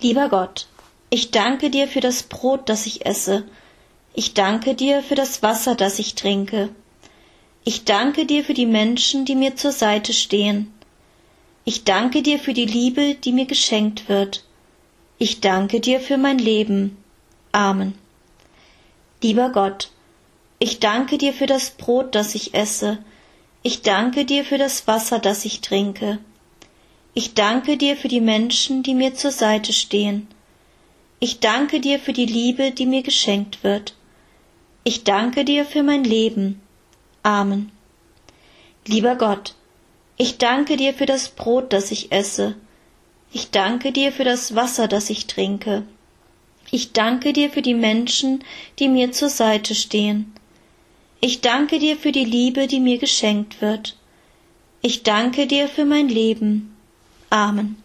Lieber Gott, ich danke dir für das Brot, das ich esse. Ich danke dir für das Wasser, das ich trinke. Ich danke dir für die Menschen, die mir zur Seite stehen. Ich danke dir für die Liebe, die mir geschenkt wird. Ich danke dir für mein Leben. Amen. Lieber Gott, ich danke dir für das Brot, das ich esse. Ich danke dir für das Wasser, das ich trinke. Ich danke dir für die Menschen, die mir zur Seite stehen. Ich danke dir für die Liebe, die mir geschenkt wird. Ich danke dir für mein Leben. Amen. Lieber Gott, ich danke dir für das Brot, das ich esse. Ich danke dir für das Wasser, das ich trinke. Ich danke dir für die Menschen, die mir zur Seite stehen. Ich danke dir für die Liebe, die mir geschenkt wird. Ich danke dir für mein Leben. Amen.